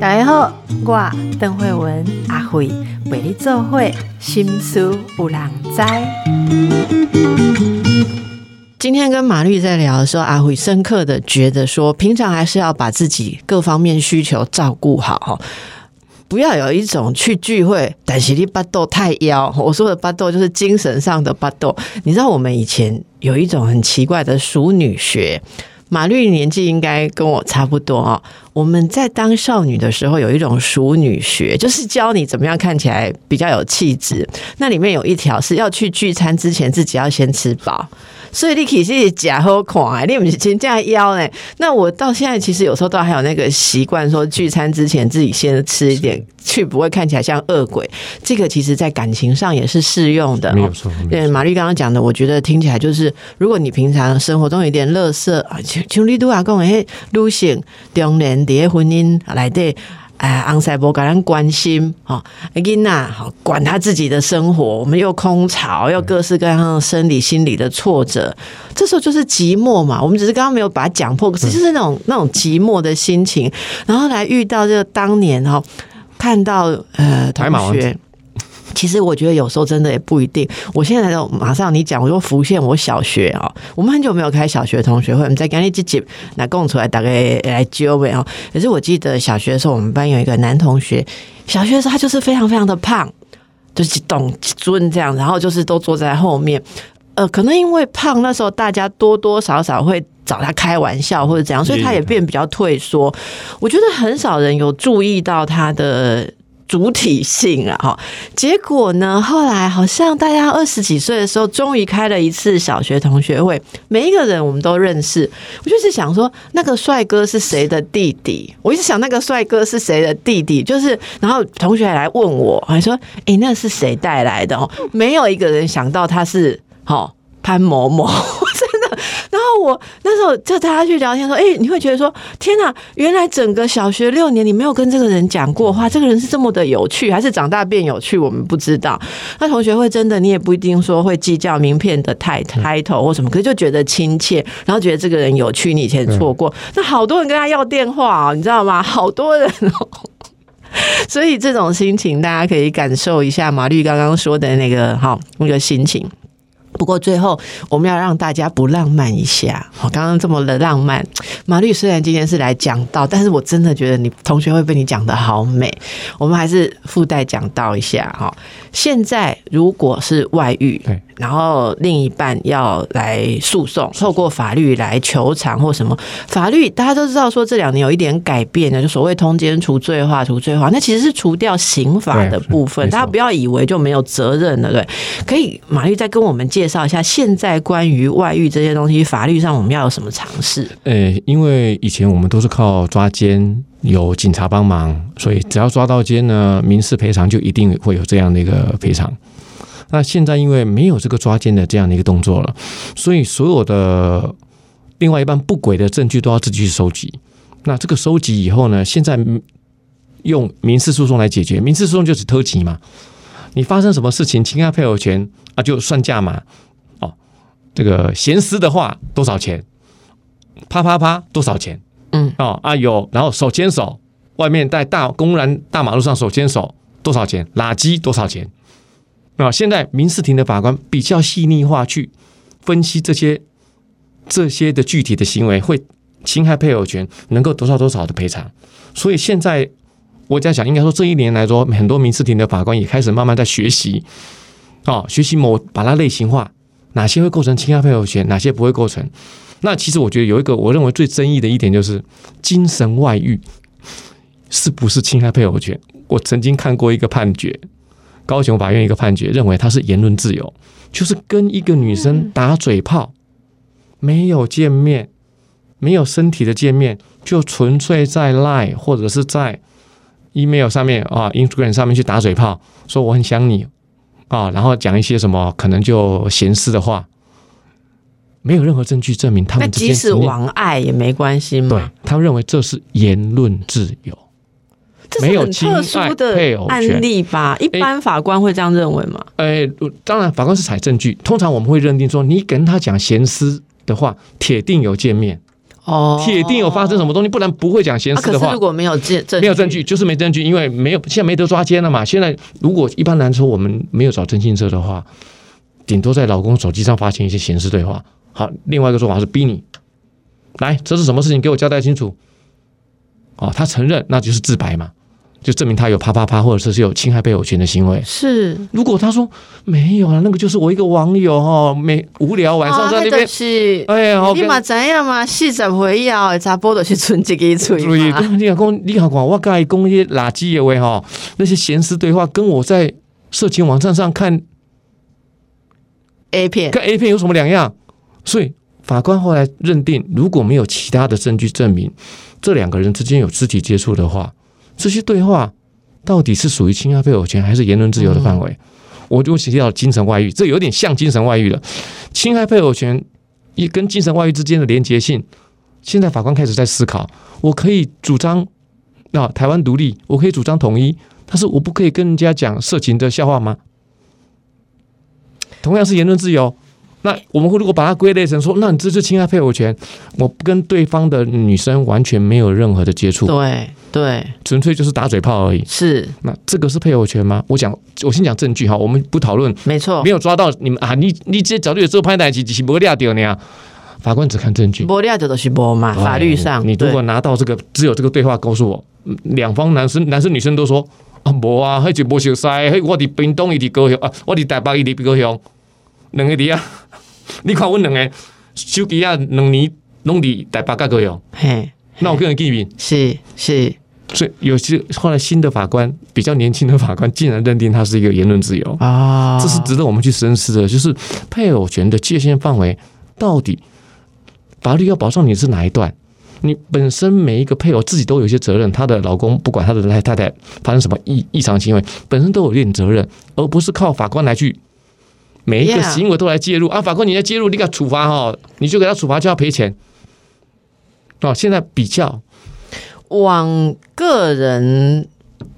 大家好，我邓慧文阿慧为你做会心思有人知。今天跟马律在聊的时候，阿慧深刻的觉得说，平常还是要把自己各方面需求照顾好。不要有一种去聚会，但是你巴豆太妖。我说的巴豆就是精神上的巴豆。你知道我们以前有一种很奇怪的淑女学，马律年纪应该跟我差不多哦。我们在当少女的时候，有一种熟女学，就是教你怎么样看起来比较有气质。那里面有一条是要去聚餐之前，自己要先吃饱。所以你其实假好看，你不是真正腰呢？那我到现在其实有时候都还有那个习惯，说聚餐之前自己先吃一点，去不会看起来像恶鬼。这个其实在感情上也是适用的，没有错。对，玛丽刚刚讲的，我觉得听起来就是，如果你平常生活中有点乐色啊，像你都阿讲诶，女性中年伫婚姻来对。哎，昂塞博给人关心哈，伊娜好管他自己的生活，我们又空巢，又各式各样的生理、心理的挫折，这时候就是寂寞嘛。我们只是刚刚没有把它讲破，可是就是那种那种寂寞的心情，然后来遇到这个当年哈，看到呃同学。其实我觉得有时候真的也不一定。我现在就马上你讲，我就浮现我小学啊，我们很久没有开小学同学会，我们在赶紧自己拿供出来，大概来揪呗哦。可是我记得小学的时候，我们班有一个男同学，小学的时候他就是非常非常的胖，就是懂尊这样，然后就是都坐在后面。呃，可能因为胖，那时候大家多多少少会找他开玩笑或者怎样，所以他也变比较退缩。我觉得很少人有注意到他的。主体性啊，哈！结果呢，后来好像大家二十几岁的时候，终于开了一次小学同学会，每一个人我们都认识。我就是想说，那个帅哥是谁的弟弟？我一直想那个帅哥是谁的弟弟，就是然后同学来问我，还说：“哎，那是谁带来的？”哦，没有一个人想到他是好潘某某。然后我那时候就大家去聊天说，哎，你会觉得说，天哪，原来整个小学六年你没有跟这个人讲过话，这个人是这么的有趣，还是长大变有趣？我们不知道。那同学会真的，你也不一定说会计较名片的太 title 或什么，可是就觉得亲切，然后觉得这个人有趣，你以前错过。那好多人跟他要电话哦，你知道吗？好多人哦。所以这种心情，大家可以感受一下马律刚刚说的那个哈那个心情。不过最后，我们要让大家不浪漫一下。我刚刚这么的浪漫，马律虽然今天是来讲到，但是我真的觉得你同学会被你讲的好美。我们还是附带讲到一下哈。现在如果是外遇，然后另一半要来诉讼，透过法律来求偿或什么法律，大家都知道说这两年有一点改变的，就所谓通奸除罪化、除罪化，那其实是除掉刑法的部分。大家不要以为就没有责任了，对？可以，马律再跟我们介绍一下，现在关于外遇这些东西，法律上我们要有什么尝试？呃，因为以前我们都是靠抓奸。有警察帮忙，所以只要抓到奸呢，民事赔偿就一定会有这样的一个赔偿。那现在因为没有这个抓奸的这样的一个动作了，所以所有的另外一半不轨的证据都要自己去收集。那这个收集以后呢，现在用民事诉讼来解决，民事诉讼就是偷袭嘛。你发生什么事情侵害配偶权啊，就算价嘛。哦，这个闲私的话多少钱？啪啪啪多少钱？嗯哦啊有，然后手牵手，外面在大公然大马路上手牵手多少钱？垃圾多少钱？啊，现在民事庭的法官比较细腻化去分析这些这些的具体的行为会侵害配偶权，能够多少多少的赔偿。所以现在我在想，应该说这一年来说，很多民事庭的法官也开始慢慢在学习，哦，学习某把它类型化，哪些会构成侵害配偶权，哪些不会构成。那其实我觉得有一个我认为最争议的一点就是精神外遇是不是侵害配偶权？我曾经看过一个判决，高雄法院一个判决认为他是言论自由，就是跟一个女生打嘴炮，没有见面，没有身体的见面，就纯粹在 Line 或者是在 email 上面啊，Instagram 上面去打嘴炮，说我很想你啊，然后讲一些什么可能就闲事的话。没有任何证据证明他们。那即使网爱也没关系吗？对他们认为这是言论自由，没有特殊的案例吧？一般法官会这样认为吗？哎，当然，法官是采证据。通常我们会认定说，你跟他讲闲私的话，铁定有见面。哦，铁定有发生什么东西，不然不会讲闲啊。事的话可是如。果没有证证没有证据，，就是没证据，因为没有现在没得抓奸了嘛。现在如果一般来说我们没有找征信社的话，顶多在老公手机上发现一些闲事对话。好，另外一个说法是逼你来，这是什么事情，给我交代清楚。哦，他承认，那就是自白嘛，就证明他有啪啪啪，或者是有侵害配偶权的行为。是如果他说没有啊，那个就是我一个网友哦，没无聊晚上在那边，啊是。哎呀，你嘛知影嘛？四十岁以后的查甫就是剩一个嘴注意，嘛。你讲讲，你讲讲，我刚才讲那些垃圾的话哈，那些闲事对话，跟我在色情网站上看 A 片跟 A 片有什么两样？所以法官后来认定，如果没有其他的证据证明这两个人之间有肢体接触的话，这些对话到底是属于侵害配偶权还是言论自由的范围？我就提到精神外遇，这有点像精神外遇了。侵害配偶权一跟精神外遇之间的连结性，现在法官开始在思考：我可以主张啊台湾独立，我可以主张统一，但是我不可以跟人家讲色情的笑话吗？同样是言论自由，那我们如果把它归类成说，那你这是侵害配偶权，我跟对方的女生完全没有任何的接触，对对纯粹就是打嘴炮而已。是那这个是配偶权吗？我讲，我先讲证据哈，我们不讨论没错没。有抓到你们啊，你你这早就有这拍台机，只是没料掉呢。法官只看证据，无了解就是无嘛，法律上你如果拿到这个只有这个对话告诉我，嗯两方男生男生女生都说啊，无啊，迄就无熟悉，迄我伫屏东，伊伫高雄啊，我伫台北，伊伫高雄，两个伫啊，你看阮两个手机啊，两年拢伫台北甲高雄，嘿，那我个人见面。是是所以有些后来新的法官比较年轻的法官竟然认定他是一个言论自由，啊，这是值得我们去深思的。就是配偶权的界限范围到底法律要保障你是哪一段？你本身每一个配偶自己都有一些责任，她的老公不管他的太太发生什么异异常行为，本身都有一点责任，而不是靠法官来去每一个行为都来介入啊。法官你要介入，你给他处罚哈，你就给他处罚就要赔钱。哦，现在比较往个人。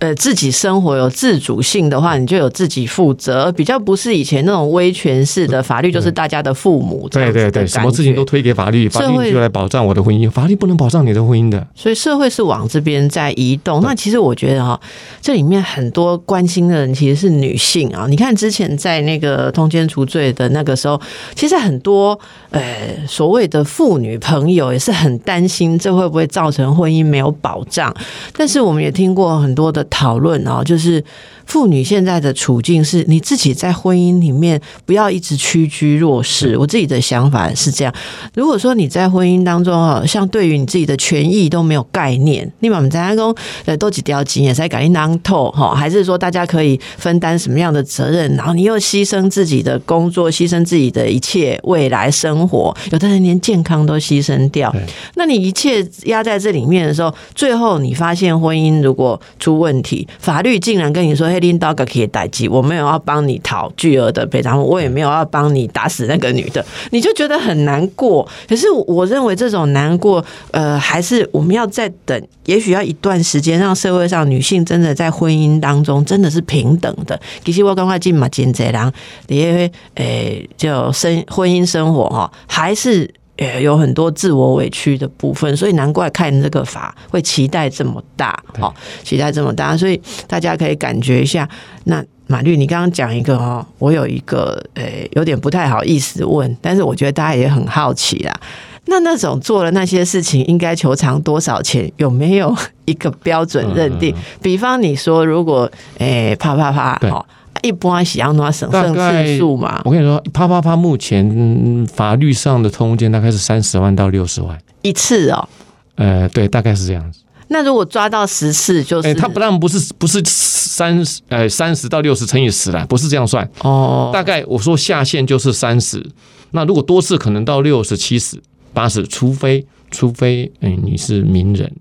呃，自己生活有自主性的话，你就有自己负责，比较不是以前那种威权式的法律，就是大家的父母对对对，什么事情都推给法律，法律就来保障我的婚姻，法律不能保障你的婚姻的。所以社会是往这边在移动。那其实我觉得哈、这里面很多关心的人其实是女性啊。你看之前在那个通奸除罪的那个时候，其实很多呃所谓的妇女朋友也是很担心这会不会造成婚姻没有保障。但是我们也听过很多的讨论哦，就是妇女现在的处境是你自己在婚姻里面不要一直屈居弱势。我自己的想法是这样。如果说你在婚姻当中哦，像对于你自己的权益都没有概念，你把我们在公呃都几条筋也在赶紧当透哈，还是说大家可以分担什么样的责任，然后你又牺牲自己的工作，牺牲自己的一切未来生活，有的人连健康都牺牲掉，那你一切压在这里面的时候，最后你发现婚姻如果出问题，法律竟然跟你说黑拎刀个可以代击，我没有要帮你讨巨额的赔偿，我也没有要帮你打死那个女的，你就觉得很难过。可是我认为这种难过，呃，还是我们要再等，也许要一段时间，让社会上女性真的在婚姻当中真的是平等的。其实我刚快进嘛，金贼郎，因为诶，就生婚姻生活哈，还是。呃，有很多自我委屈的部分，所以难怪看这个法会期待这么大，哦，期待这么大，所以大家可以感觉一下。那马律，你刚刚讲一个哦，我有一个呃，有点不太好意思问，但是我觉得大家也很好奇啦。那那种做了那些事情，应该求偿多少钱？有没有一个标准认定？比方你说，如果诶啪啪啪，对哦，一般是要拿省胜大概次数嘛，我跟你说，啪啪啪，目前嗯法律上的通奸大概是三十万到六十万，一次哦。呃，对，大概是这样子。那如果抓到十次，就是哎，他不但不是不是三十呃三十到六十乘以十啦，不是这样算，哦，大概我说下限就是三十，那如果多次可能到六十、七十、八十，除非除非嗯你是名人，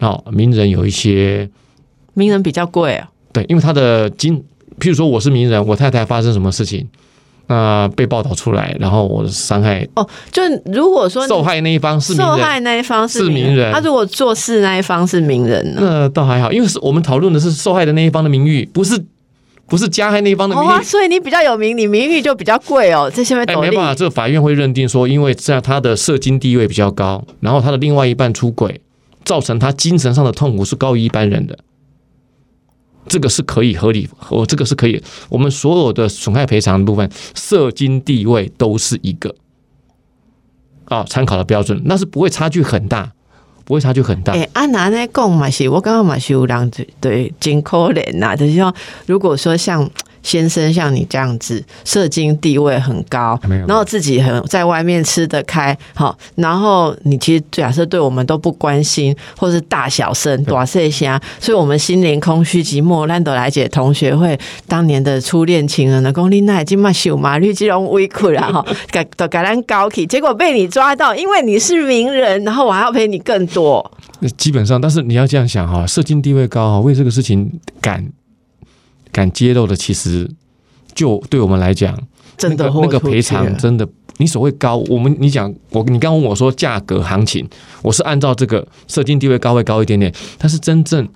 哦，名人有一些名人比较贵啊。对，因为他的经，譬如说我是名人，我太太发生什么事情，那被报道出来，然后我伤害哦，就如果说受害那一方是，受害那一方是是名人他如果做事那一方是名人呢？那倒还好，因为是我们讨论的是受害的那一方的名誉，不是不是加害那一方的名哦啊，所以你比较有名，你名誉就比较贵哦。这些没办法，这个法院会认定说，因为这样他的社经地位比较高，然后他的另外一半出轨，造成他精神上的痛苦是高于一般人的，这个是可以合理，我这个是可以，我们所有的损害赔偿的部分，社经地位都是一个啊参考的标准，那是不会差距很大，不会差距很大。哎、啊，拿那讲嘛是，我刚刚嘛是有人对对真可怜呐、就是说，如果说像先生像你这样子，社经地位很高，然后自己很在外面吃得开，好，然后你其实假设对我们都不关心，或是大小声、对大细声，所以我们心灵空虚寂寞。兰德来姐同学会当年的初恋情人呢，讲你那已经嘛秀马绿这种委屈啦哈，改都改咱高起，结果被你抓到，因为你是名人，然后我还要赔你更多。基本上，但是你要这样想哈，社经地位高哈，为这个事情敢敢揭露的，其实就对我们来讲，真的那个那个赔偿真的，你所谓高，我们你讲我你刚问我说价格行情，我是按照这个社经地位高会高一点点，但是真正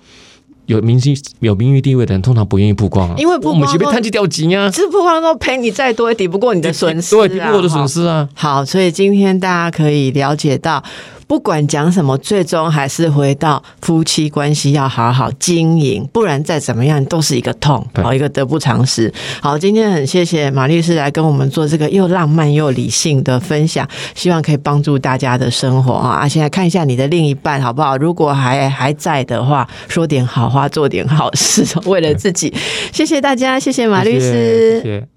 有明星有名誉地位的人，通常不愿意曝光啊，因为曝光我们前面探气掉级啊，这曝光说赔你再多，也抵不过你的损失、啊，对，抵不过我的损失啊。好，所以今天大家可以了解到，不管讲什么，最终还是回到夫妻关系要好好经营，不然再怎么样都是一个痛，好一个得不偿失。好，今天很谢谢马律师来跟我们做这个又浪漫又理性的分享，希望可以帮助大家的生活啊！啊，现在看一下你的另一半好不好？如果还还在的话，说点好话，做点好事，为了自己。谢谢大家，谢谢马律师。谢谢谢谢